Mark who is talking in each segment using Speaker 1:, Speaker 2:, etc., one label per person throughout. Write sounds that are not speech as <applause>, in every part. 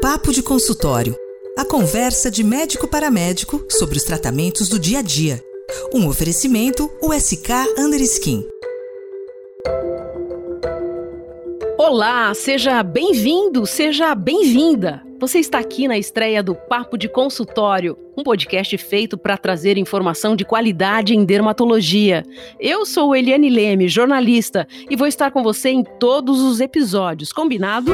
Speaker 1: Papo de consultório. A conversa de médico para médico sobre os tratamentos do dia a dia. Um oferecimento USK Underskin.
Speaker 2: Olá, seja bem-vindo, seja bem-vinda. Você está aqui na estreia do Papo de Consultório, um podcast feito para trazer informação de qualidade em dermatologia. Eu sou Eliane Leme, jornalista, e vou estar com você em todos os episódios, combinado?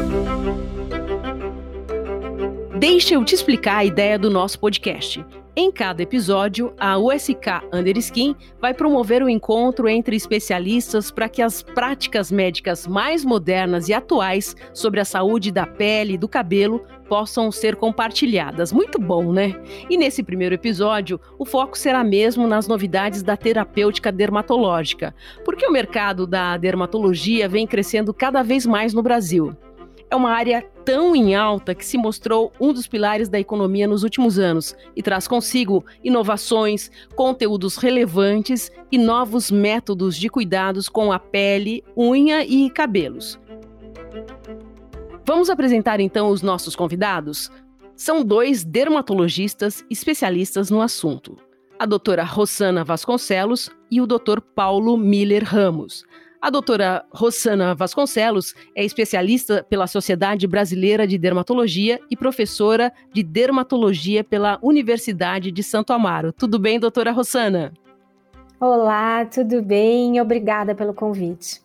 Speaker 2: Deixa eu te explicar a ideia do nosso podcast. Em cada episódio, a USK Underskin vai promover o um encontro entre especialistas para que as práticas médicas mais modernas e atuais sobre a saúde da pele e do cabelo possam ser compartilhadas. Muito bom, né? E nesse primeiro episódio, o foco será mesmo nas novidades da terapêutica dermatológica, porque o mercado da dermatologia vem crescendo cada vez mais no Brasil é uma área tão em alta que se mostrou um dos pilares da economia nos últimos anos e traz consigo inovações, conteúdos relevantes e novos métodos de cuidados com a pele, unha e cabelos. Vamos apresentar então os nossos convidados? São dois dermatologistas especialistas no assunto. A doutora Rosana Vasconcelos e o doutor Paulo Miller Ramos. A doutora Rosana Vasconcelos é especialista pela Sociedade Brasileira de Dermatologia e professora de dermatologia pela Universidade de Santo Amaro. Tudo bem, doutora Rosana?
Speaker 3: Olá, tudo bem? Obrigada pelo convite.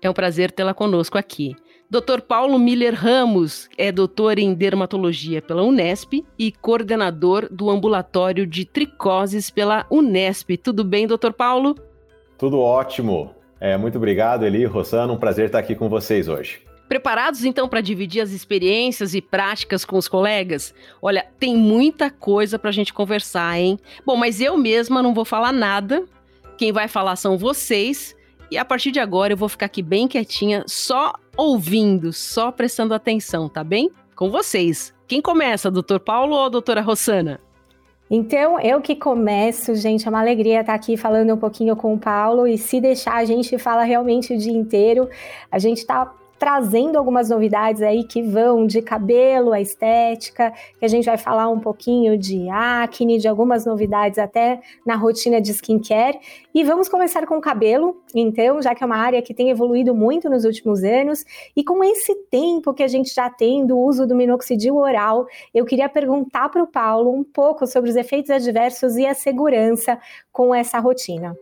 Speaker 2: É um prazer tê-la conosco aqui. Dr. Paulo Miller Ramos é doutor em dermatologia pela Unesp e coordenador do ambulatório de tricoses pela Unesp. Tudo bem, doutor Paulo?
Speaker 4: Tudo ótimo. É, muito obrigado, Eli, Rosana, um prazer estar aqui com vocês hoje.
Speaker 2: Preparados então para dividir as experiências e práticas com os colegas? Olha, tem muita coisa para a gente conversar, hein? Bom, mas eu mesma não vou falar nada. Quem vai falar são vocês. E a partir de agora eu vou ficar aqui bem quietinha, só ouvindo, só prestando atenção, tá bem? Com vocês. Quem começa, doutor Paulo ou doutora Rossana?
Speaker 3: Então, eu que começo, gente, é uma alegria estar aqui falando um pouquinho com o Paulo e se deixar, a gente fala realmente o dia inteiro. A gente está trazendo algumas novidades aí que vão de cabelo a estética, que a gente vai falar um pouquinho de acne, de algumas novidades até na rotina de skincare. E vamos começar com o cabelo, então, já que é uma área que tem evoluído muito nos últimos anos, e com esse tempo que a gente já tem do uso do minoxidil oral, eu queria perguntar para o Paulo um pouco sobre os efeitos adversos e a segurança com essa rotina.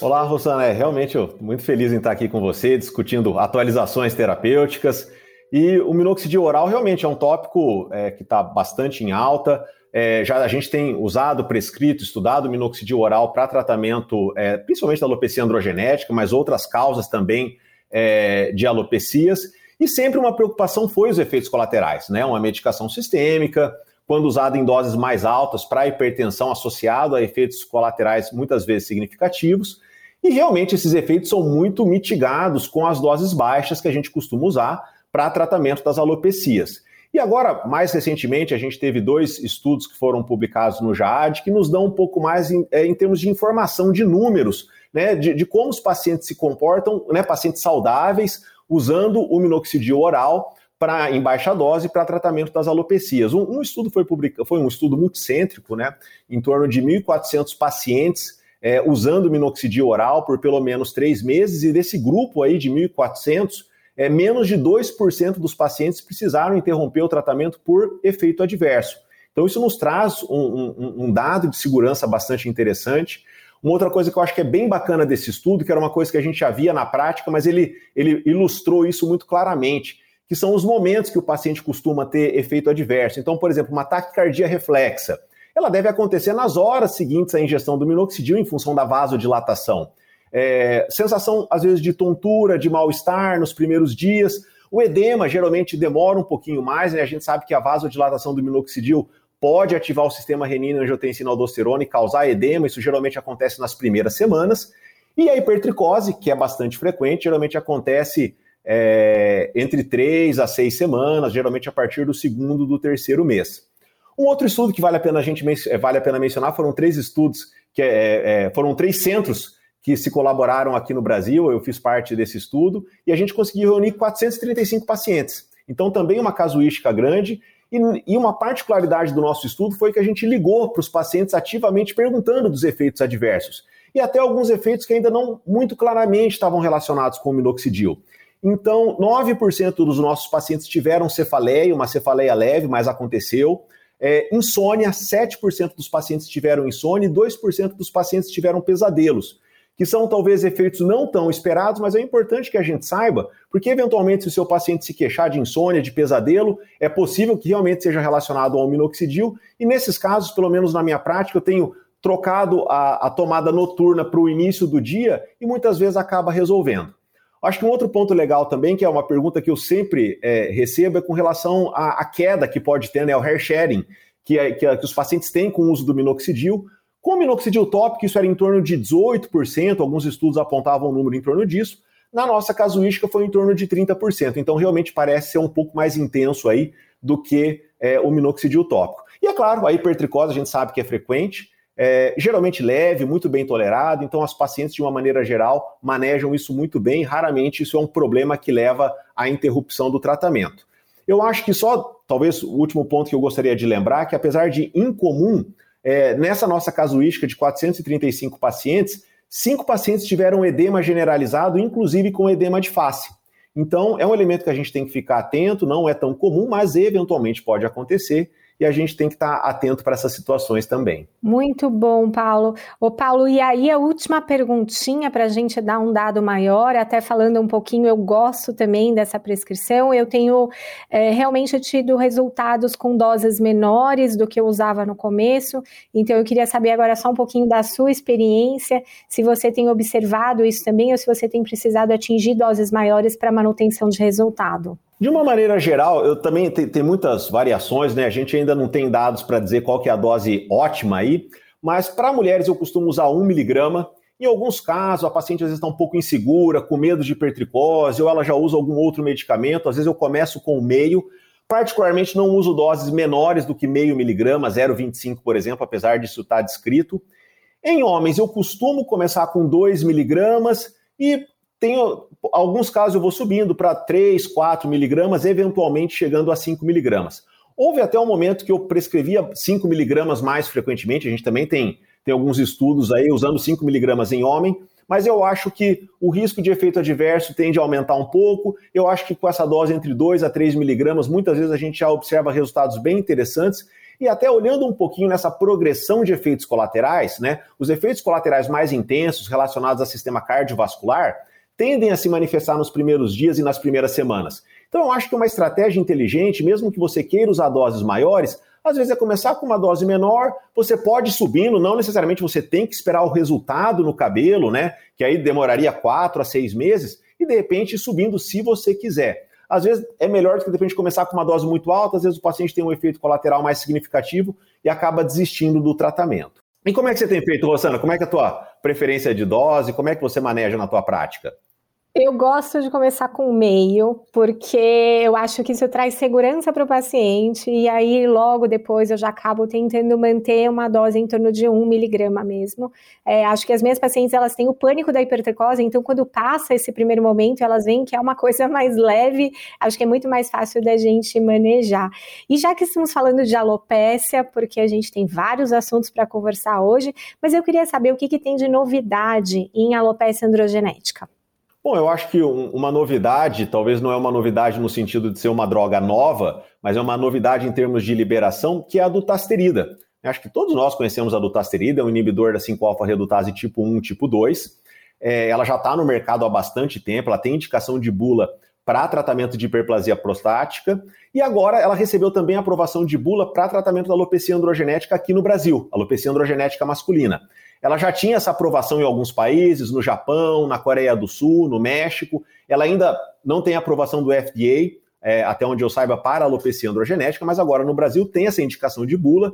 Speaker 4: Olá, Rosana. É, realmente eu muito feliz em estar aqui com você, discutindo atualizações terapêuticas. E o minoxidil oral realmente é um tópico é, que está bastante em alta. É, já a gente tem usado, prescrito, estudado minoxidil oral para tratamento, é, principalmente da alopecia androgenética, mas outras causas também é, de alopecias. E sempre uma preocupação foi os efeitos colaterais, né? Uma medicação sistêmica, quando usada em doses mais altas para hipertensão associado a efeitos colaterais muitas vezes significativos. E realmente esses efeitos são muito mitigados com as doses baixas que a gente costuma usar para tratamento das alopecias. E agora, mais recentemente, a gente teve dois estudos que foram publicados no JAAD que nos dão um pouco mais em, é, em termos de informação, de números, né, de, de, como os pacientes se comportam, né, pacientes saudáveis, usando o minoxidil oral para em baixa dose para tratamento das alopecias. Um, um estudo foi publicado, foi um estudo multicêntrico, né, em torno de 1.400 pacientes é, usando minoxidil oral por pelo menos três meses, e desse grupo aí de 1.400, é, menos de 2% dos pacientes precisaram interromper o tratamento por efeito adverso. Então, isso nos traz um, um, um dado de segurança bastante interessante. Uma outra coisa que eu acho que é bem bacana desse estudo, que era uma coisa que a gente já via na prática, mas ele, ele ilustrou isso muito claramente, que são os momentos que o paciente costuma ter efeito adverso. Então, por exemplo, uma taquicardia reflexa ela deve acontecer nas horas seguintes à ingestão do minoxidil em função da vasodilatação. É, sensação, às vezes, de tontura, de mal-estar nos primeiros dias. O edema geralmente demora um pouquinho mais, né? A gente sabe que a vasodilatação do minoxidil pode ativar o sistema renina, angiotensina, aldosterona e causar edema. Isso geralmente acontece nas primeiras semanas. E a hipertricose, que é bastante frequente, geralmente acontece é, entre três a seis semanas, geralmente a partir do segundo do terceiro mês. Um outro estudo que vale a pena a gente eh, vale a pena mencionar foram três estudos que é, é, foram três centros que se colaboraram aqui no Brasil. Eu fiz parte desse estudo e a gente conseguiu reunir 435 pacientes. Então, também uma casuística grande. E, e uma particularidade do nosso estudo foi que a gente ligou para os pacientes ativamente perguntando dos efeitos adversos. E até alguns efeitos que ainda não muito claramente estavam relacionados com o minoxidil. Então, 9% dos nossos pacientes tiveram cefaleia, uma cefaleia leve, mas aconteceu. É, insônia, 7% dos pacientes tiveram insônia e 2% dos pacientes tiveram pesadelos, que são talvez efeitos não tão esperados, mas é importante que a gente saiba, porque eventualmente se o seu paciente se queixar de insônia, de pesadelo, é possível que realmente seja relacionado ao minoxidil, e nesses casos, pelo menos na minha prática, eu tenho trocado a, a tomada noturna para o início do dia e muitas vezes acaba resolvendo. Acho que um outro ponto legal também, que é uma pergunta que eu sempre é, recebo, é com relação à, à, queda que pode ter, né, o hair sharing, que, é, que, é, que, os pacientes têm com o uso do minoxidil. Com o minoxidil tópico, isso era em torno de 18%, alguns estudos apontavam um número em torno disso. Na nossa casuística foi em torno de 30%, então realmente parece ser um pouco mais intenso aí do que é, o minoxidil tópico. E é claro, a hipertricose a gente sabe que é frequente, é, geralmente leve, muito bem tolerado, então as pacientes, de uma maneira geral, manejam isso muito bem, raramente isso é um problema que leva à interrupção do tratamento. Eu acho que só, talvez, o último ponto que eu gostaria de lembrar, que apesar de incomum, é, nessa nossa casuística de 435 pacientes, cinco pacientes tiveram edema generalizado, inclusive com edema de face. Então, é um elemento que a gente tem que ficar atento, não é tão comum, mas eventualmente pode acontecer e a gente tem que estar atento para essas situações também.
Speaker 3: Muito bom, Paulo. Ô, Paulo, e aí a última perguntinha para a gente dar um dado maior, até falando um pouquinho, eu gosto também dessa prescrição, eu tenho é, realmente tido resultados com doses menores do que eu usava no começo, então eu queria saber agora só um pouquinho da sua experiência, se você tem observado isso também ou se você tem precisado atingir doses maiores para manutenção de resultado.
Speaker 4: De uma maneira geral, eu também tem, muitas variações, né? A gente ainda não tem dados para dizer qual que é a dose ótima aí, mas para mulheres eu costumo usar 1 miligrama. Em alguns casos, a paciente às vezes está um pouco insegura, com medo de hipertricose, ou ela já usa algum outro medicamento. Às vezes eu começo com meio. Particularmente não uso doses menores do que meio miligrama, 0,25, por exemplo, apesar disso estar tá descrito. Em homens, eu costumo começar com 2 miligramas e tenho alguns casos eu vou subindo para 3, 4 miligramas, eventualmente chegando a 5 miligramas. Houve até um momento que eu prescrevia 5 miligramas mais frequentemente, a gente também tem, tem alguns estudos aí usando 5 miligramas em homem, mas eu acho que o risco de efeito adverso tende a aumentar um pouco. Eu acho que com essa dose entre 2 a 3 miligramas, muitas vezes a gente já observa resultados bem interessantes. E até olhando um pouquinho nessa progressão de efeitos colaterais, né? Os efeitos colaterais mais intensos relacionados ao sistema cardiovascular, tendem a se manifestar nos primeiros dias e nas primeiras semanas. Então, eu acho que uma estratégia inteligente, mesmo que você queira usar doses maiores, às vezes é começar com uma dose menor, você pode ir subindo, não necessariamente você tem que esperar o resultado no cabelo, né? Que aí demoraria quatro a seis meses, e de repente ir subindo se você quiser. Às vezes é melhor do que de repente começar com uma dose muito alta, às vezes o paciente tem um efeito colateral mais significativo e acaba desistindo do tratamento. E como é que você tem feito, Rosana? Como é que é a tua preferência de dose? Como é que você maneja na tua prática?
Speaker 3: Eu gosto de começar com meio, porque eu acho que isso traz segurança para o paciente, e aí logo depois eu já acabo tentando manter uma dose em torno de um miligrama mesmo. É, acho que as minhas pacientes elas têm o pânico da hipertricose, então quando passa esse primeiro momento, elas veem que é uma <laughs> coisa mais leve, acho que é muito mais fácil da gente manejar. E já que estamos falando de alopécia, porque a gente tem vários assuntos para conversar hoje, mas eu queria saber o que, que tem de novidade em alopécia androgenética.
Speaker 4: Bom, eu acho que uma novidade, talvez não é uma novidade no sentido de ser uma droga nova, mas é uma novidade em termos de liberação, que é a dutasterida. Acho que todos nós conhecemos a dutasterida, é um inibidor da 5-alfa-redutase tipo 1, tipo 2. É, ela já está no mercado há bastante tempo, ela tem indicação de bula para tratamento de hiperplasia prostática e agora ela recebeu também aprovação de bula para tratamento da alopecia androgenética aqui no Brasil, alopecia androgenética masculina. Ela já tinha essa aprovação em alguns países, no Japão, na Coreia do Sul, no México. Ela ainda não tem aprovação do FDA, é, até onde eu saiba, para alopecia androgenética, mas agora no Brasil tem essa indicação de bula.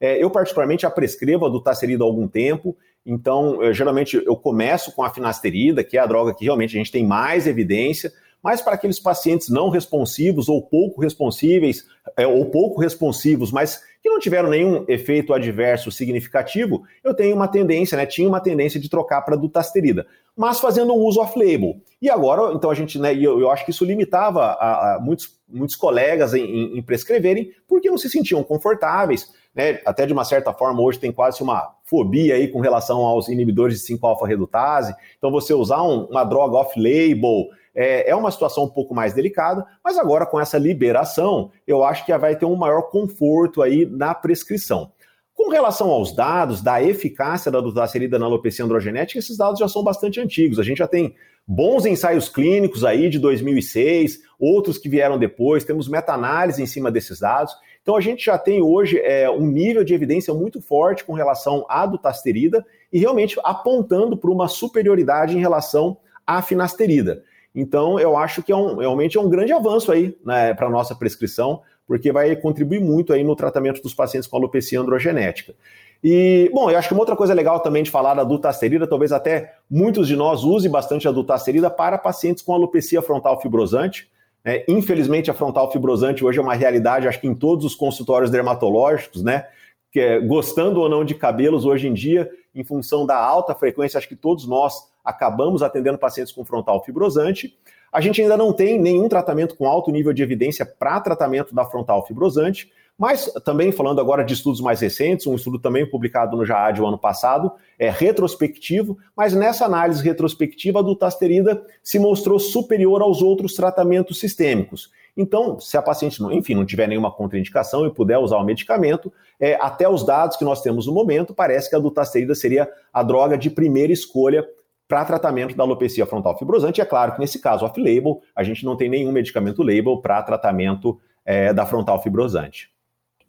Speaker 4: É, eu, particularmente, a prescrevo a dutasterida há algum tempo, então, eu, geralmente, eu começo com a finasterida, que é a droga que realmente a gente tem mais evidência, mas para aqueles pacientes não responsivos ou pouco responsíveis, é, ou pouco responsivos, mas que não tiveram nenhum efeito adverso significativo, eu tenho uma tendência, né, tinha uma tendência de trocar para dutasterida, mas fazendo um uso off-label. E agora, então a gente, né, eu, eu acho que isso limitava a, a muitos, muitos colegas em, em, prescreverem, porque não se sentiam confortáveis, né, até de uma certa forma hoje tem quase uma fobia aí com relação aos inibidores de 5-alfa-redutase, então você usar um, uma droga off-label, é, é uma situação um pouco mais delicada, mas agora com essa liberação, eu acho que vai ter um maior conforto aí na prescrição. Com relação aos dados da eficácia da dutasterida na alopecia androgenética, esses dados já são bastante antigos. A gente já tem bons ensaios clínicos aí de 2006, outros que vieram depois, temos meta-análise em cima desses dados. Então a gente já tem hoje é, um nível de evidência muito forte com relação à dutasterida e realmente apontando para uma superioridade em relação à finasterida. Então, eu acho que é um, realmente é um grande avanço aí né, para a nossa prescrição, porque vai contribuir muito aí no tratamento dos pacientes com alopecia androgenética. E, bom, eu acho que uma outra coisa legal também de falar da dutasterida, talvez até muitos de nós usem bastante a dutasterida para pacientes com alopecia frontal fibrosante. Né? Infelizmente, a frontal fibrosante hoje é uma realidade, acho que em todos os consultórios dermatológicos, né? Que é, gostando ou não de cabelos, hoje em dia, em função da alta frequência, acho que todos nós acabamos atendendo pacientes com frontal fibrosante. A gente ainda não tem nenhum tratamento com alto nível de evidência para tratamento da frontal fibrosante, mas também falando agora de estudos mais recentes, um estudo também publicado no JAAD o ano passado, é retrospectivo, mas nessa análise retrospectiva a dutasterida se mostrou superior aos outros tratamentos sistêmicos. Então, se a paciente, não, enfim, não tiver nenhuma contraindicação e puder usar o medicamento, é, até os dados que nós temos no momento, parece que a dutasterida seria a droga de primeira escolha para tratamento da alopecia frontal fibrosante. E é claro que nesse caso off-label, a gente não tem nenhum medicamento label para tratamento é, da frontal fibrosante.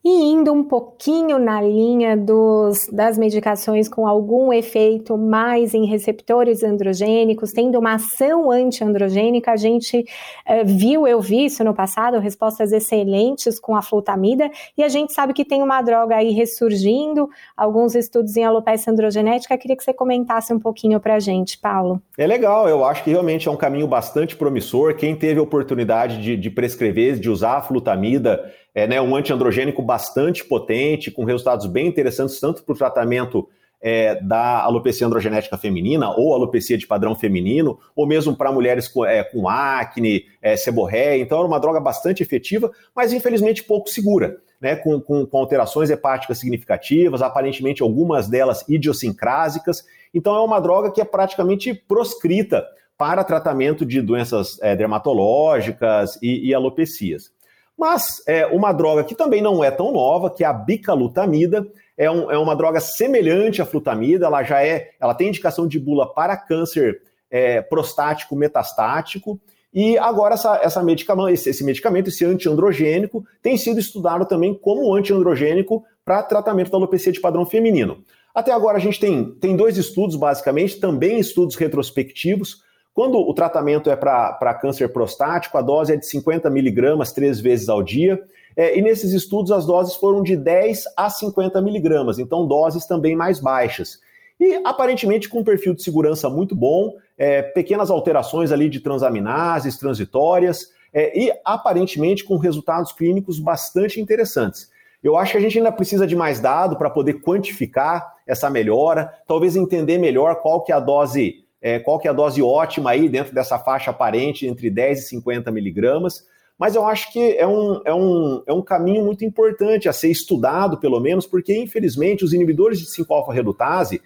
Speaker 3: E indo um pouquinho na linha dos, das medicações com algum efeito mais em receptores androgênicos, tendo uma ação antiandrogênica, a gente uh, viu, eu vi isso no passado, respostas excelentes com a flutamida, e a gente sabe que tem uma droga aí ressurgindo, alguns estudos em alopecia androgenética, queria que você comentasse um pouquinho para a gente, Paulo.
Speaker 4: É legal, eu acho que realmente é um caminho bastante promissor, quem teve a oportunidade de, de prescrever, de usar a flutamida, é né, um antiandrogênico bastante potente, com resultados bem interessantes, tanto para o tratamento é, da alopecia androgenética feminina ou alopecia de padrão feminino, ou mesmo para mulheres com, é, com acne, é, seborréia. Então, era uma droga bastante efetiva, mas infelizmente pouco segura, né, com, com, com alterações hepáticas significativas, aparentemente algumas delas idiosincrásicas. Então, é uma droga que é praticamente proscrita para tratamento de doenças é, dermatológicas e, e alopecias. Mas é uma droga que também não é tão nova, que é a bicalutamida, é, um, é uma droga semelhante à flutamida, ela já é, ela tem indicação de bula para câncer é, prostático metastático, e agora essa, essa medicamento, esse, esse medicamento, esse antiandrogênico, tem sido estudado também como antiandrogênico para tratamento da alopecia de padrão feminino. Até agora a gente tem, tem dois estudos, basicamente, também estudos retrospectivos, quando o tratamento é para câncer prostático, a dose é de 50 miligramas três vezes ao dia. É, e nesses estudos as doses foram de 10 a 50 miligramas, então doses também mais baixas. E aparentemente com um perfil de segurança muito bom, é, pequenas alterações ali de transaminases transitórias, é, e aparentemente com resultados clínicos bastante interessantes. Eu acho que a gente ainda precisa de mais dado para poder quantificar essa melhora, talvez entender melhor qual que é a dose é, qual que é a dose ótima aí dentro dessa faixa aparente entre 10 e 50 miligramas, mas eu acho que é um, é, um, é um caminho muito importante a ser estudado, pelo menos, porque, infelizmente, os inibidores de 5-alfa-redutase,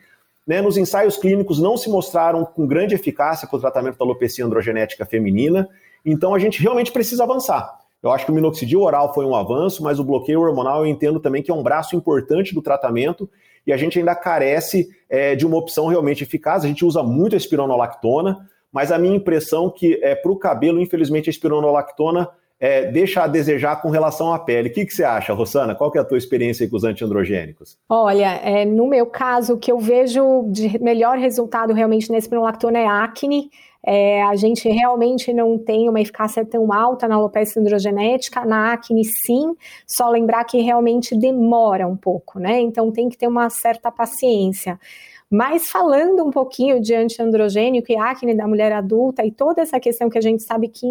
Speaker 4: né, nos ensaios clínicos, não se mostraram com grande eficácia para o tratamento da alopecia androgenética feminina, então a gente realmente precisa avançar. Eu acho que o minoxidil oral foi um avanço, mas o bloqueio hormonal eu entendo também que é um braço importante do tratamento e a gente ainda carece é, de uma opção realmente eficaz. A gente usa muito a espironolactona, mas a minha impressão é que é, para o cabelo, infelizmente, a espironolactona é, deixa a desejar com relação à pele. O que, que você acha, Rosana? Qual que é a tua experiência com os antiandrogênicos?
Speaker 3: Olha, é, no meu caso, o que eu vejo de melhor resultado realmente na espironolactona é acne. É, a gente realmente não tem uma eficácia tão alta na alopecia androgenética, na acne sim, só lembrar que realmente demora um pouco, né? Então tem que ter uma certa paciência. Mas falando um pouquinho de antiandrogênico e acne da mulher adulta e toda essa questão que a gente sabe que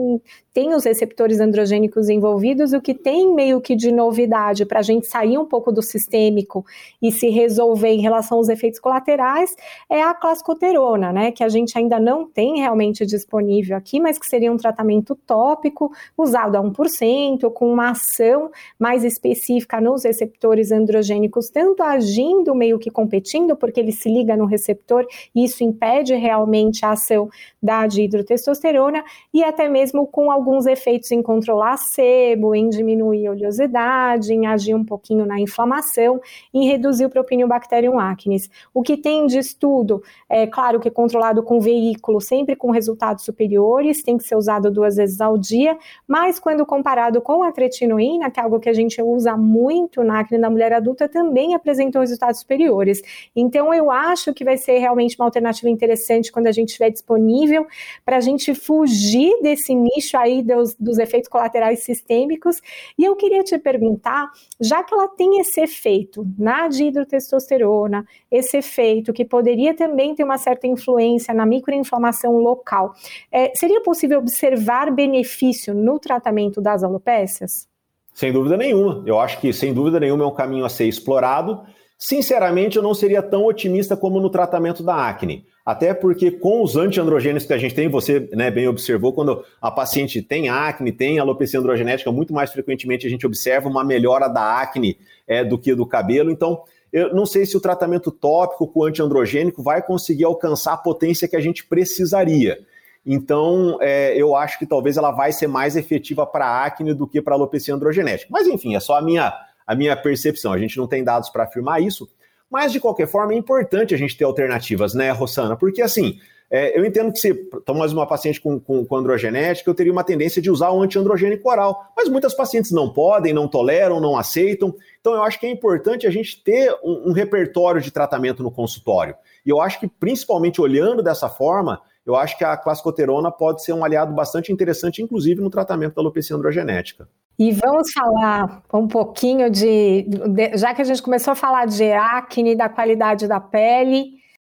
Speaker 3: tem os receptores androgênicos envolvidos, o que tem meio que de novidade para a gente sair um pouco do sistêmico e se resolver em relação aos efeitos colaterais é a clascoterona, né? Que a gente ainda não tem realmente disponível aqui, mas que seria um tratamento tópico usado a 1%, com uma ação mais específica nos receptores androgênicos, tanto agindo meio que competindo, porque ele se liga no receptor isso impede realmente a ação da dihidrotestosterona, e até mesmo com alguns efeitos em controlar sebo, em diminuir a oleosidade, em agir um pouquinho na inflamação, em reduzir o Propionibacterium acnes. O que tem de estudo, é claro que controlado com veículo, sempre com resultados superiores, tem que ser usado duas vezes ao dia, mas quando comparado com a tretinoína, que é algo que a gente usa muito na acne da mulher adulta, também apresentou resultados superiores. Então, eu acho que vai ser realmente uma alternativa interessante quando a gente estiver disponível para a gente fugir desse nicho aí dos, dos efeitos colaterais sistêmicos. E eu queria te perguntar, já que ela tem esse efeito na dihidrotestosterona, esse efeito que poderia também ter uma certa influência na microinflamação local, é, seria possível observar benefício no tratamento das alopécias?
Speaker 4: Sem dúvida nenhuma. Eu acho que, sem dúvida nenhuma, é um caminho a ser explorado. Sinceramente, eu não seria tão otimista como no tratamento da acne. Até porque com os antiandrogênicos que a gente tem, você né, bem observou, quando a paciente tem acne, tem alopecia androgenética, muito mais frequentemente a gente observa uma melhora da acne é, do que do cabelo. Então, eu não sei se o tratamento tópico com antiandrogênico vai conseguir alcançar a potência que a gente precisaria. Então, é, eu acho que talvez ela vai ser mais efetiva para acne do que para alopecia androgenética. Mas, enfim, é só a minha, a minha percepção. A gente não tem dados para afirmar isso. Mas, de qualquer forma, é importante a gente ter alternativas, né, Rossana? Porque, assim, é, eu entendo que se tomas uma paciente com, com, com, androgenética, eu teria uma tendência de usar o antiandrogênico oral. Mas muitas pacientes não podem, não toleram, não aceitam. Então, eu acho que é importante a gente ter um, um repertório de tratamento no consultório. E eu acho que, principalmente olhando dessa forma, eu acho que a clascoterona pode ser um aliado bastante interessante, inclusive no tratamento da alopecia androgenética.
Speaker 3: E vamos falar um pouquinho de, de, já que a gente começou a falar de acne, da qualidade da pele,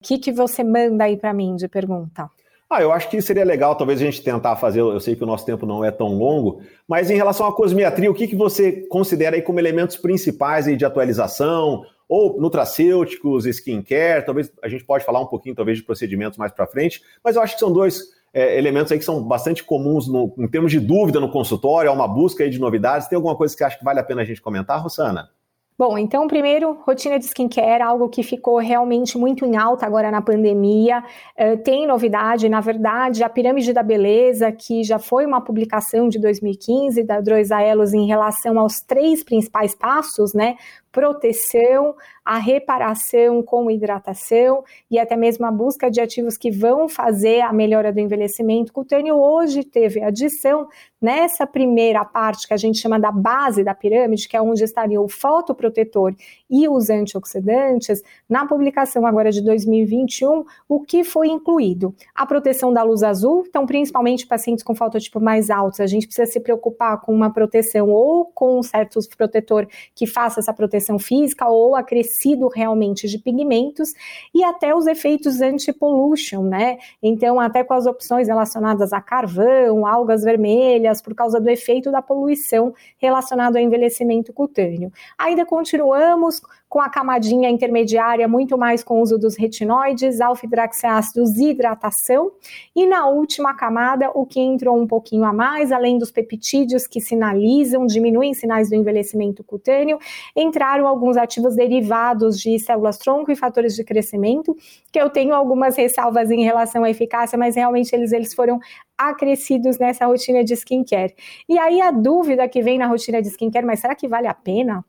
Speaker 3: o que, que você manda aí para mim de pergunta?
Speaker 4: Ah, eu acho que seria legal talvez a gente tentar fazer, eu sei que o nosso tempo não é tão longo, mas em relação à cosmiatria, o que, que você considera aí como elementos principais aí de atualização, ou nutracêuticos, skincare, talvez a gente pode falar um pouquinho talvez de procedimentos mais para frente, mas eu acho que são dois é, elementos aí que são bastante comuns no, em termos de dúvida no consultório, há uma busca aí de novidades. Tem alguma coisa que acha que vale a pena a gente comentar, Rosana?
Speaker 3: Bom, então, primeiro, rotina de skincare, algo que ficou realmente muito em alta agora na pandemia. Uh, tem novidade, na verdade, a Pirâmide da Beleza, que já foi uma publicação de 2015 da Droisaelos em relação aos três principais passos, né? proteção, a reparação com hidratação e até mesmo a busca de ativos que vão fazer a melhora do envelhecimento cutâneo. Hoje teve adição nessa primeira parte que a gente chama da base da pirâmide, que é onde estaria o fotoprotetor e os antioxidantes, na publicação agora de 2021, o que foi incluído? A proteção da luz azul, então principalmente pacientes com fototipo mais altos, a gente precisa se preocupar com uma proteção ou com um certo protetor que faça essa proteção física ou acrescido realmente de pigmentos e até os efeitos anti-pollution, né? Então, até com as opções relacionadas a carvão, algas vermelhas, por causa do efeito da poluição relacionado ao envelhecimento cutâneo. Ainda continuamos com a camadinha intermediária, muito mais com o uso dos retinoides, alfa-hidroxiácidos e hidratação. E na última camada, o que entrou um pouquinho a mais, além dos peptídeos que sinalizam, diminuem sinais do envelhecimento cutâneo, entraram alguns ativos derivados de células-tronco e fatores de crescimento, que eu tenho algumas ressalvas em relação à eficácia, mas realmente eles, eles foram acrescidos nessa rotina de skincare. E aí a dúvida que vem na rotina de skincare, mas será que vale a pena?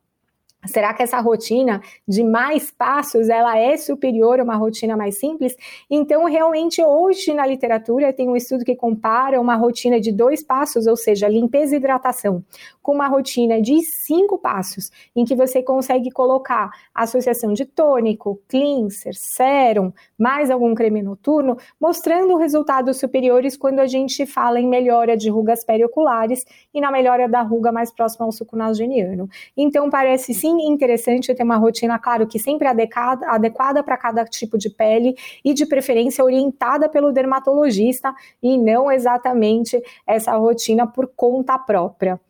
Speaker 3: Será que essa rotina de mais passos ela é superior a uma rotina mais simples? Então, realmente, hoje na literatura tem um estudo que compara uma rotina de dois passos, ou seja, limpeza e hidratação, com uma rotina de cinco passos, em que você consegue colocar associação de tônico, cleanser, sérum, mais algum creme noturno, mostrando resultados superiores quando a gente fala em melhora de rugas perioculares e na melhora da ruga mais próxima ao suco nasogeniano. Então, parece sim interessante ter uma rotina, claro, que sempre adequada, adequada para cada tipo de pele e de preferência orientada pelo dermatologista e não exatamente essa rotina por conta própria.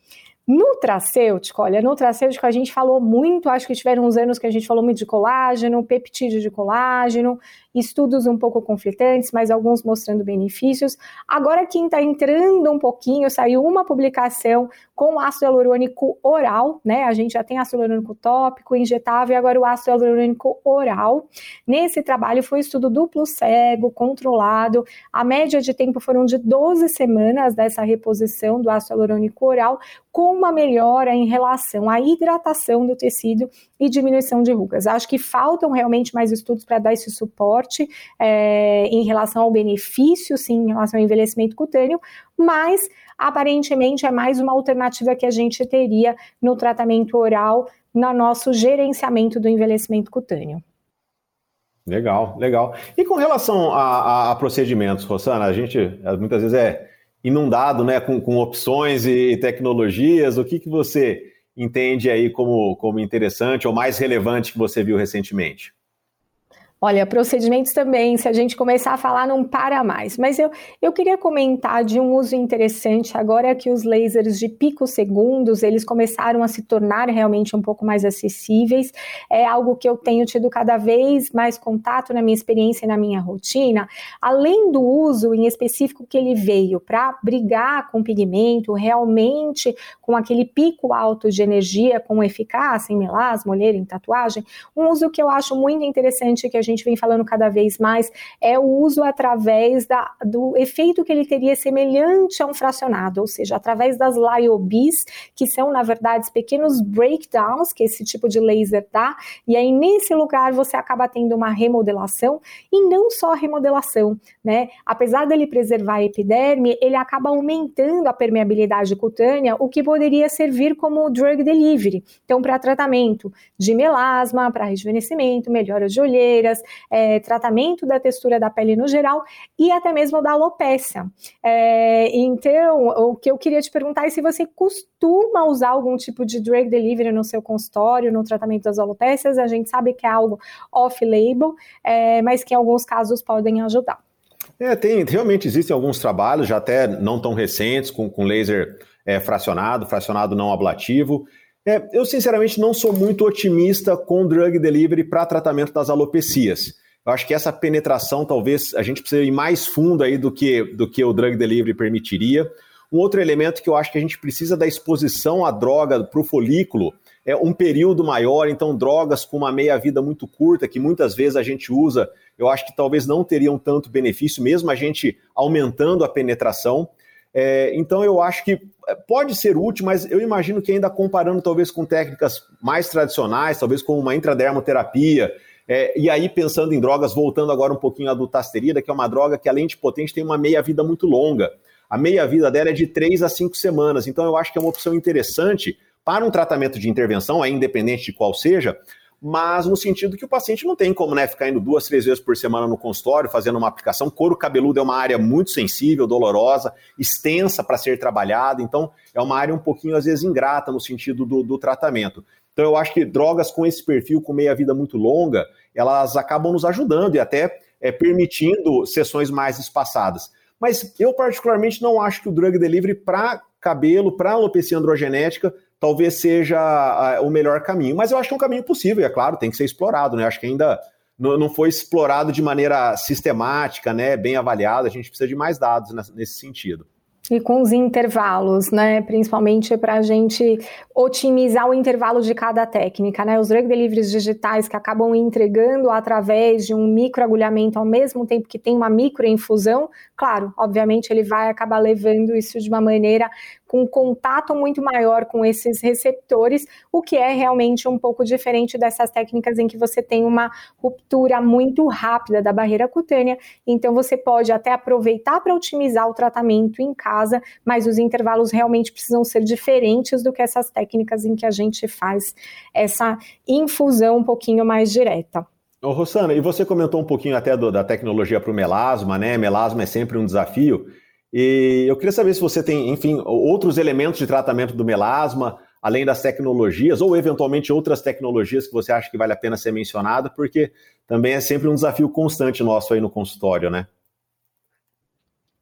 Speaker 3: Nutracêutico, olha, nutracêutico a gente falou muito, acho que tiveram uns anos que a gente falou muito de colágeno, peptídeo de colágeno, estudos um pouco conflitantes, mas alguns mostrando benefícios. Agora, quem está entrando um pouquinho, saiu uma publicação com ácido hialurônico oral, né? A gente já tem ácido hialurônico tópico, injetável, e agora o ácido hialurônico oral. Nesse trabalho foi estudo duplo cego, controlado. A média de tempo foram de 12 semanas dessa reposição do ácido hialurônico oral, com uma melhora em relação à hidratação do tecido e diminuição de rugas. Acho que faltam realmente mais estudos para dar esse suporte é, em relação ao benefício, sim, em relação ao envelhecimento cutâneo, mas aparentemente é mais uma alternativa que a gente teria no tratamento oral, no nosso gerenciamento do envelhecimento cutâneo.
Speaker 4: Legal, legal. E com relação a, a, a procedimentos, Rosana, a gente muitas vezes é inundado né, com, com opções e tecnologias. O que, que você entende aí como, como interessante ou mais relevante que você viu recentemente?
Speaker 3: Olha, procedimentos também, se a gente começar a falar, não para mais. Mas eu, eu queria comentar de um uso interessante agora que os lasers de picosegundos, eles começaram a se tornar realmente um pouco mais acessíveis. É algo que eu tenho tido cada vez mais contato na minha experiência e na minha rotina. Além do uso em específico que ele veio para brigar com pigmento, realmente com aquele pico alto de energia, com eficácia em melasma, olheira, em tatuagem, um uso que eu acho muito interessante que a gente gente vem falando cada vez mais, é o uso através da, do efeito que ele teria semelhante a um fracionado, ou seja, através das LIOBs, que são, na verdade, pequenos breakdowns que esse tipo de laser dá, e aí nesse lugar você acaba tendo uma remodelação, e não só remodelação, né? Apesar dele preservar a epiderme, ele acaba aumentando a permeabilidade cutânea, o que poderia servir como drug delivery. Então, para tratamento de melasma, para rejuvenescimento, melhora de olheiras, é, tratamento da textura da pele no geral e até mesmo da alopecia. É, então, o que eu queria te perguntar é se você costuma usar algum tipo de drug delivery no seu consultório, no tratamento das alopécias. A gente sabe que é algo off-label, é, mas que em alguns casos podem ajudar.
Speaker 4: É, tem, realmente existem alguns trabalhos, já até não tão recentes, com, com laser é, fracionado, fracionado não ablativo. É, eu, sinceramente, não sou muito otimista com drug delivery para tratamento das alopecias. Eu acho que essa penetração, talvez, a gente precise ir mais fundo aí do que, do que o drug delivery permitiria. Um outro elemento que eu acho que a gente precisa da exposição à droga para o folículo é um período maior, então drogas com uma meia-vida muito curta, que muitas vezes a gente usa, eu acho que talvez não teriam tanto benefício, mesmo a gente aumentando a penetração. É, então eu acho que pode ser útil, mas eu imagino que ainda comparando talvez com técnicas mais tradicionais, talvez com uma intradermoterapia, é, e aí pensando em drogas, voltando agora um pouquinho à dutasterida, que é uma droga que além de potente tem uma meia-vida muito longa. A meia-vida dela é de 3 a 5 semanas, então eu acho que é uma opção interessante para um tratamento de intervenção, é independente de qual seja, mas no sentido que o paciente não tem como né, ficar indo duas, três vezes por semana no consultório fazendo uma aplicação. Couro cabeludo é uma área muito sensível, dolorosa, extensa para ser trabalhada, então é uma área um pouquinho, às vezes, ingrata no sentido do, do tratamento. Então eu acho que drogas com esse perfil, com meia-vida muito longa, elas acabam nos ajudando e até é, permitindo sessões mais espaçadas. Mas eu, particularmente, não acho que o drug delivery para cabelo, para alopecia androgenética, talvez seja o melhor caminho. Mas eu acho que é um caminho possível, e é claro, tem que ser explorado, né? Acho que ainda não foi explorado de maneira sistemática, né? Bem avaliado, a gente precisa de mais dados nesse sentido.
Speaker 3: E com os intervalos, né? Principalmente para a gente otimizar o intervalo de cada técnica, né? Os drug deliveries digitais que acabam entregando através de um microagulhamento ao mesmo tempo que tem uma microinfusão, claro, obviamente ele vai acabar levando isso de uma maneira com contato muito maior com esses receptores, o que é realmente um pouco diferente dessas técnicas em que você tem uma ruptura muito rápida da barreira cutânea. Então, você pode até aproveitar para otimizar o tratamento em casa, mas os intervalos realmente precisam ser diferentes do que essas técnicas em que a gente faz essa infusão um pouquinho mais direta.
Speaker 4: Ô, e você comentou um pouquinho até do, da tecnologia para o melasma, né? Melasma é sempre um desafio. E eu queria saber se você tem, enfim, outros elementos de tratamento do melasma, além das tecnologias, ou eventualmente outras tecnologias que você acha que vale a pena ser mencionada, porque também é sempre um desafio constante nosso aí no consultório, né?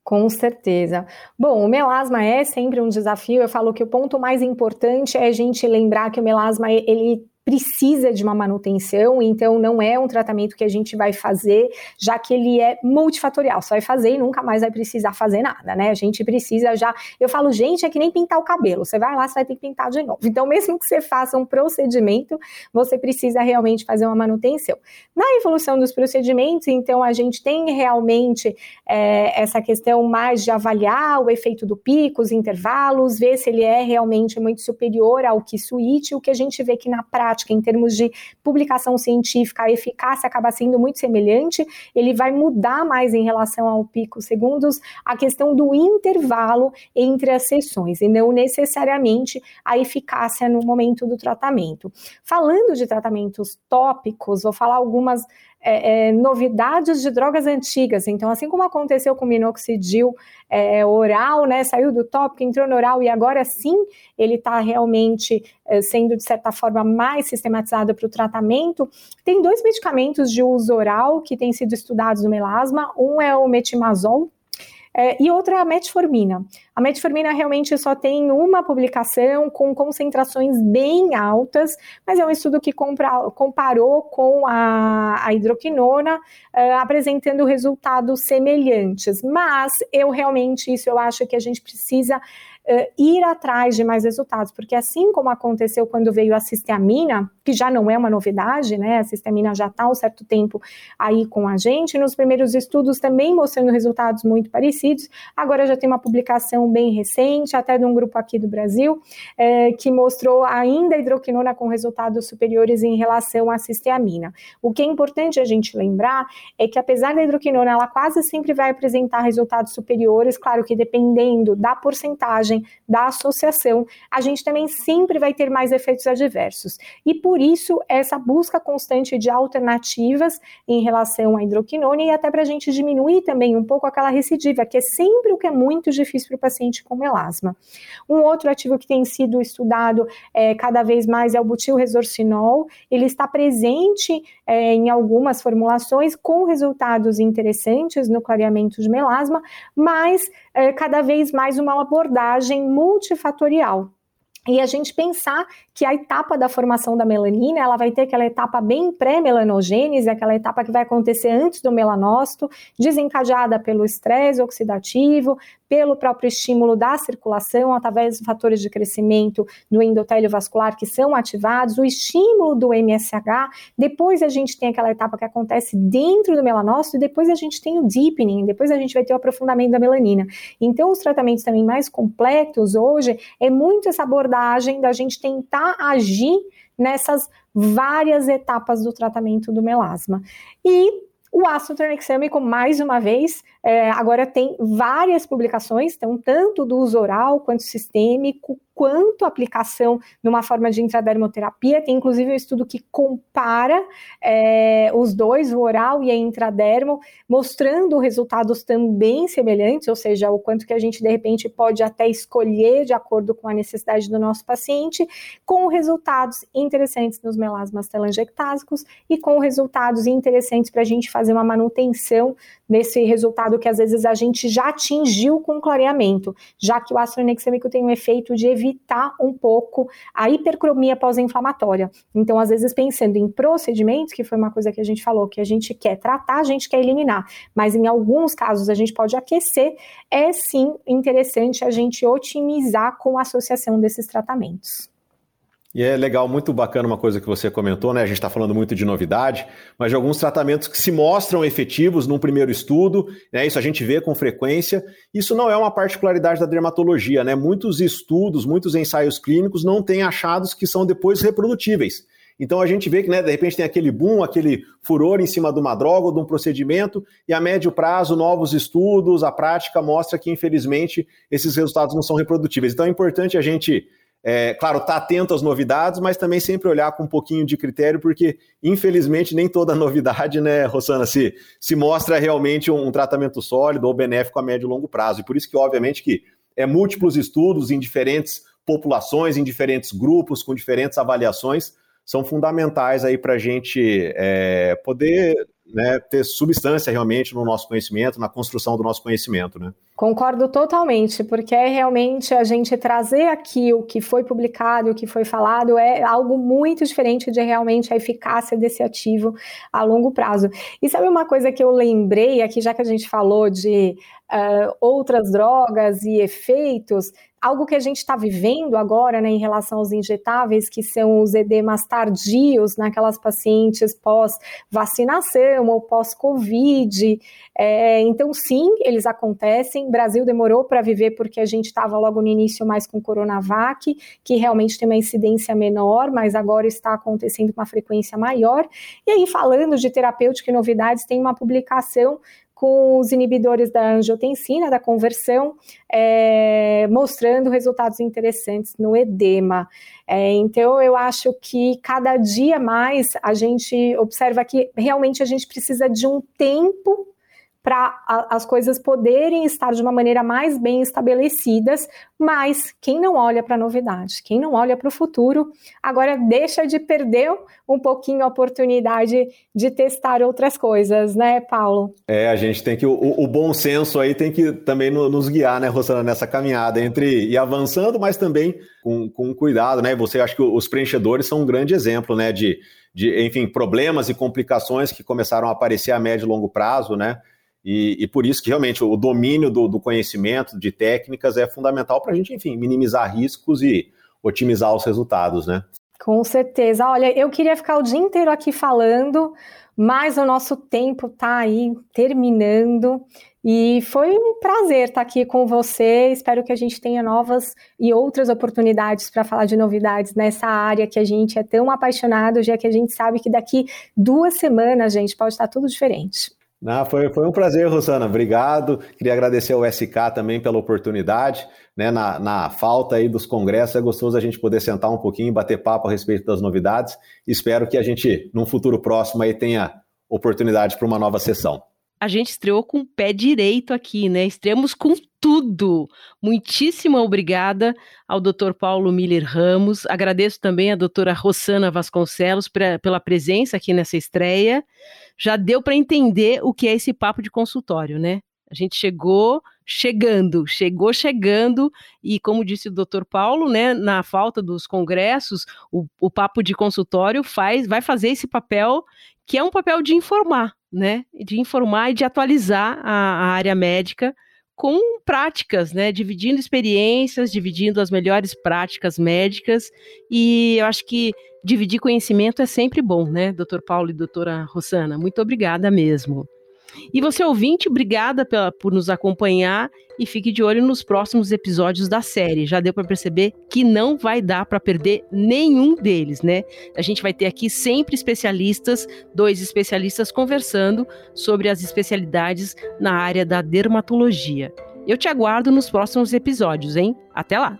Speaker 3: Com certeza. Bom, o melasma é sempre um desafio. Eu falo que o ponto mais importante é a gente lembrar que o melasma ele precisa de uma manutenção, então não é um tratamento que a gente vai fazer, já que ele é multifatorial. Você vai fazer e nunca mais vai precisar fazer nada, né? A gente precisa já. Eu falo, gente, é que nem pintar o cabelo. Você vai lá, você vai ter que pintar de novo. Então, mesmo que você faça um procedimento, você precisa realmente fazer uma manutenção. Na evolução dos procedimentos, então, a gente tem realmente é, essa questão mais de avaliar o efeito do pico, os intervalos, ver se ele é realmente muito superior ao que suíte, o que a gente vê que na prática prática, em termos de publicação científica, a eficácia acaba sendo muito semelhante, ele vai mudar mais em relação ao pico segundos a questão do intervalo entre as sessões, e não necessariamente a eficácia no momento do tratamento. Falando de tratamentos tópicos, vou falar algumas é, é, novidades de drogas antigas. Então, assim como aconteceu com o minoxidil é, oral, né, saiu do tópico, entrou no oral e agora sim ele está realmente é, sendo, de certa forma, mais sistematizado para o tratamento. Tem dois medicamentos de uso oral que têm sido estudados no melasma. Um é o metimazol, é, e outra é a metformina. A metformina realmente só tem uma publicação com concentrações bem altas, mas é um estudo que compra, comparou com a, a hidroquinona, uh, apresentando resultados semelhantes. Mas eu realmente, isso eu acho que a gente precisa uh, ir atrás de mais resultados, porque assim como aconteceu quando veio a cisteamina, que já não é uma novidade, né? A cisteamina já está há um certo tempo aí com a gente, nos primeiros estudos também mostrando resultados muito parecidos. Agora já tem uma publicação bem recente, até de um grupo aqui do Brasil, é, que mostrou ainda hidroquinona com resultados superiores em relação à cisteamina. O que é importante a gente lembrar é que apesar da hidroquinona, ela quase sempre vai apresentar resultados superiores, claro que dependendo da porcentagem da associação, a gente também sempre vai ter mais efeitos adversos. E por isso, essa busca constante de alternativas em relação à hidroquinona e até para a gente diminuir também um pouco aquela recidiva, que é sempre o que é muito difícil para o paciente com melasma. Um outro ativo que tem sido estudado é, cada vez mais é o butilresorcinol. Ele está presente é, em algumas formulações com resultados interessantes no clareamento de melasma, mas é, cada vez mais uma abordagem multifatorial. E a gente pensar que a etapa da formação da melanina, ela vai ter aquela etapa bem pré-melanogênese, aquela etapa que vai acontecer antes do melanócito, desencadeada pelo estresse oxidativo, pelo próprio estímulo da circulação, através dos fatores de crescimento do endotélio vascular que são ativados, o estímulo do MSH, depois a gente tem aquela etapa que acontece dentro do melanócito e depois a gente tem o deepening, depois a gente vai ter o aprofundamento da melanina. Então, os tratamentos também mais completos hoje é muito essa abordagem da gente tentar agir nessas várias etapas do tratamento do melasma. E o ácido tranexâmico, mais uma vez, é, agora tem várias publicações, então, tanto do uso oral quanto sistêmico, quanto aplicação numa forma de intradermoterapia. Tem inclusive um estudo que compara é, os dois, o oral e a intradermo, mostrando resultados também semelhantes, ou seja, o quanto que a gente de repente pode até escolher de acordo com a necessidade do nosso paciente, com resultados interessantes nos melasmas telangiectásicos e com resultados interessantes para a gente fazer uma manutenção nesse resultado que às vezes a gente já atingiu com clareamento, já que o ácido anexêmico tem um efeito de evitar um pouco a hipercromia pós-inflamatória. Então, às vezes, pensando em procedimentos, que foi uma coisa que a gente falou, que a gente quer tratar, a gente quer eliminar, mas em alguns casos a gente pode aquecer, é sim interessante a gente otimizar com a associação desses tratamentos.
Speaker 4: E é legal, muito bacana uma coisa que você comentou, né? A gente está falando muito de novidade, mas de alguns tratamentos que se mostram efetivos num primeiro estudo, né? Isso a gente vê com frequência. Isso não é uma particularidade da dermatologia, né? Muitos estudos, muitos ensaios clínicos não têm achados que são depois reprodutíveis. Então a gente vê que, né, de repente tem aquele boom, aquele furor em cima de uma droga ou de um procedimento, e a médio prazo, novos estudos, a prática mostra que, infelizmente, esses resultados não são reprodutíveis. Então é importante a gente é, claro, estar tá atento às novidades, mas também sempre olhar com um pouquinho de critério, porque infelizmente nem toda <laughs> novidade, né, Rosana, se, se mostra realmente um, um tratamento sólido ou benéfico a médio e longo prazo. E por isso que, obviamente, que é múltiplos estudos em diferentes populações, em diferentes grupos, com diferentes avaliações, são fundamentais aí para a gente é, poder né, ter substância realmente no nosso conhecimento, na construção do nosso conhecimento, né?
Speaker 3: Concordo totalmente, porque é realmente a gente trazer aqui o que foi publicado, o que foi falado, é algo muito diferente de realmente a eficácia desse ativo a longo prazo. E sabe uma coisa que eu lembrei aqui, já que a gente falou de uh, outras drogas e efeitos, algo que a gente está vivendo agora, né, em relação aos injetáveis, que são os edemas tardios naquelas pacientes pós-vacinação ou pós-Covid. É, então, sim, eles acontecem. O Brasil demorou para viver porque a gente estava logo no início mais com Coronavac, que realmente tem uma incidência menor, mas agora está acontecendo com uma frequência maior. E aí, falando de terapêutica e novidades, tem uma publicação com os inibidores da angiotensina, da conversão, é, mostrando resultados interessantes no edema. É, então, eu acho que cada dia mais a gente observa que realmente a gente precisa de um tempo para as coisas poderem estar de uma maneira mais bem estabelecidas, mas quem não olha para a novidade, quem não olha para o futuro, agora deixa de perder um pouquinho a oportunidade de testar outras coisas, né, Paulo?
Speaker 4: É, a gente tem que, o, o bom senso aí tem que também nos guiar, né, Rosana, nessa caminhada entre ir avançando, mas também com, com cuidado, né, você acha que os preenchedores são um grande exemplo, né, de, de, enfim, problemas e complicações que começaram a aparecer a médio e longo prazo, né, e, e, por isso que realmente o domínio do, do conhecimento, de técnicas, é fundamental para a gente, enfim, minimizar riscos e otimizar os resultados, né?
Speaker 3: Com certeza. Olha, eu queria ficar o dia inteiro aqui falando, mas o nosso tempo está aí terminando. E foi um prazer estar aqui com você. Espero que a gente tenha novas e outras oportunidades para falar de novidades nessa área que a gente é tão apaixonado, já que a gente sabe que daqui duas semanas, gente, pode estar tudo diferente.
Speaker 4: Não, foi, foi um prazer, Rosana. Obrigado. Queria agradecer ao SK também pela oportunidade. Né, na, na falta aí dos congressos, é gostoso a gente poder sentar um pouquinho e bater papo a respeito das novidades. Espero que a gente, num futuro próximo, aí tenha oportunidade para uma nova sessão
Speaker 2: a gente estreou com o pé direito aqui, né? Estreamos com tudo. Muitíssimo obrigada ao Dr. Paulo Miller Ramos. Agradeço também à doutora Rosana Vasconcelos pra, pela presença aqui nessa estreia. Já deu para entender o que é esse papo de consultório, né? A gente chegou chegando, chegou chegando, e como disse o doutor Paulo, né, na falta dos congressos, o, o papo de consultório faz, vai fazer esse papel que é um papel de informar, né? De informar e de atualizar a, a área médica com práticas, né? Dividindo experiências, dividindo as melhores práticas médicas. E eu acho que dividir conhecimento é sempre bom, né, doutor Paulo e doutora Rosana? Muito obrigada mesmo. E você ouvinte, obrigada pela, por nos acompanhar e fique de olho nos próximos episódios da série. Já deu para perceber que não vai dar para perder nenhum deles, né? A gente vai ter aqui sempre especialistas, dois especialistas conversando sobre as especialidades na área da dermatologia. Eu te aguardo nos próximos episódios, hein? Até lá!